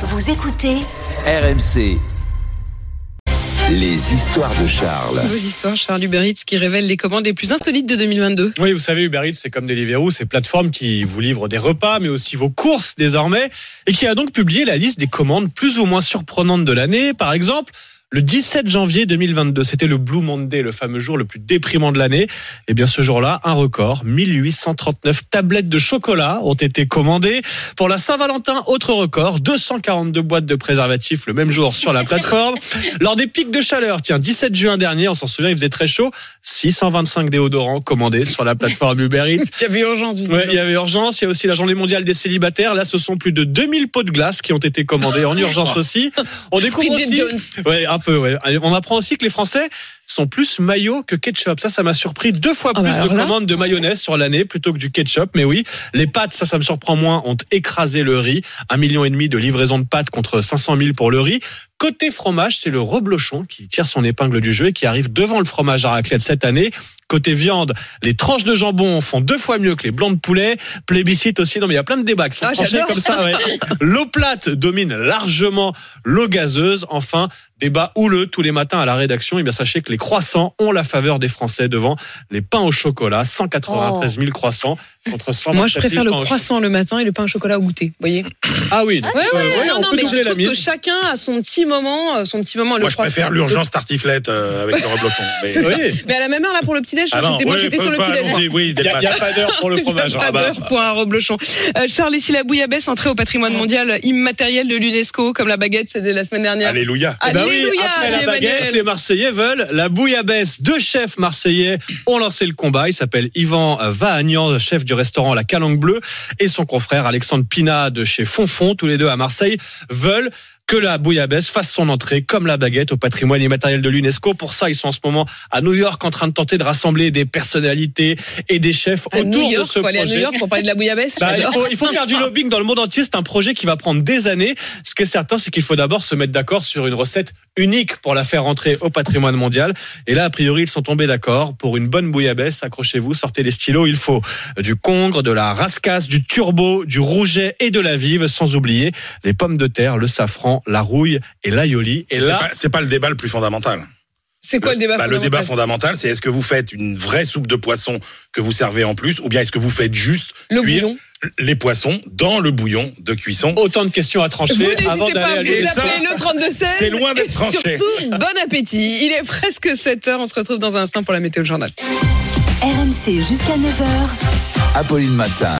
Vous écoutez RMC. Les histoires de Charles. Vos histoires, Charles Uberitz, qui révèle les commandes les plus insolites de 2022. Oui, vous savez, Uber Eats, c'est comme Deliveroo, ces plateformes qui vous livrent des repas, mais aussi vos courses désormais, et qui a donc publié la liste des commandes plus ou moins surprenantes de l'année. Par exemple, le 17 janvier 2022, c'était le Blue Monday, le fameux jour le plus déprimant de l'année. Et bien ce jour-là, un record, 1839 tablettes de chocolat ont été commandées. Pour la Saint-Valentin, autre record, 242 boîtes de préservatifs le même jour sur la plateforme. Lors des pics de chaleur, tiens, 17 juin dernier, on s'en souvient, il faisait très chaud, 625 déodorants commandés sur la plateforme Uber Eats. Il y avait urgence, Ouais, il y avait urgence. Il y a aussi la journée mondiale des célibataires. Là, ce sont plus de 2000 pots de glace qui ont été commandés en urgence aussi. On découvre aussi. Jones. Ouais, un peu, ouais. On apprend aussi que les Français sont plus maillot que ketchup. Ça, ça m'a surpris deux fois Ah plus bah de là. commandes de mayonnaise sur l'année plutôt que du ketchup. Mais oui, les pâtes, ça, ça me surprend moins, ont écrasé le riz. Un million et demi de livraisons de pâtes contre 500 000 pour le riz. Côté fromage, c'est le reblochon qui tire son épingle du jeu et qui arrive devant le fromage à raclette cette année. Côté viande, les tranches de jambon font deux fois mieux que les blancs de poulet. Plébiscite aussi. Non, mais il y a plein de débats qui sont Ah, tranchés j'adore. comme ça. ouais. L'eau plate domine largement l'eau gazeuse. Enfin, débat houleux tous les matins à la rédaction. Et bien, sachez que les croissants ont la faveur des Français devant les pains au chocolat. 193 000 croissants contre 127 000 Moi, je préfère le croissant le matin et le pain au chocolat au goûter. Vous voyez. Ah oui. Ouais, ouais, Euh, non, on non, mais je trouve que chacun a son petit moment, euh, son petit moment. le Moi, je préfère l'urgence tartiflette euh, avec le reblochon. Mais... À la même heure, là, pour le petit-déj, Ah j'étais- moi, ouais, j'étais sur le petit-déj. Il n'y a, il a pas d'heure pour le fromage. Pas Ah bah. d'heure pour un reblochon. Euh, Charles, ici la bouillabaisse entrée au patrimoine mondial immatériel de l'UNESCO, comme la baguette, c'était la semaine dernière. Alléluia. Eh ben oui, Alléluia, après la baguette, les Marseillais veulent la bouillabaisse. Deux chefs marseillais ont lancé le combat. Il s'appelle Yvan Vahagnan, chef du restaurant La Calanque Bleue, et son confrère Alexandre Pina de chez Fonfon, tous les deux à Marseille, veulent que la bouillabaisse fasse son entrée comme la baguette au patrimoine immatériel de l'UNESCO. Pour ça, ils sont en ce moment à New York en train de tenter de rassembler des personnalités et des chefs À New autour York, de ce faut aller à projet. New York pour parler de la bouillabaisse. Bah, il, faut, il faut faire du lobbying dans le monde entier. C'est un projet qui va prendre des années. Ce qui est certain, c'est qu'il faut d'abord se mettre d'accord sur une recette unique pour la faire rentrer au patrimoine mondial. Et là, a priori, ils sont tombés d'accord. Pour une bonne bouillabaisse, accrochez-vous, sortez les stylos. Il faut du congre, de la rascasse, du turbo, du rouget et de la vive, sans oublier les pommes de terre, le safran, la rouille et l'aioli. Et C'est là, pas, c'est pas le débat le plus fondamental. C'est quoi le débat Bah, Le débat fondamental fondamental, c'est est-ce que vous faites une vraie soupe de poisson que vous servez en plus, ou bien est-ce que vous faites juste Le cuire bouillon. les poissons dans le bouillon de cuisson autant de questions à trancher Vous n'hésitez pas, à vous l'UNESCO. ça, appelez le 3216. c'est loin d'être et tranché. Surtout, bon appétit. Il est presque 7 heures. On se retrouve dans un instant pour la météo journal. RMC jusqu'à 9h. Apolline Matin.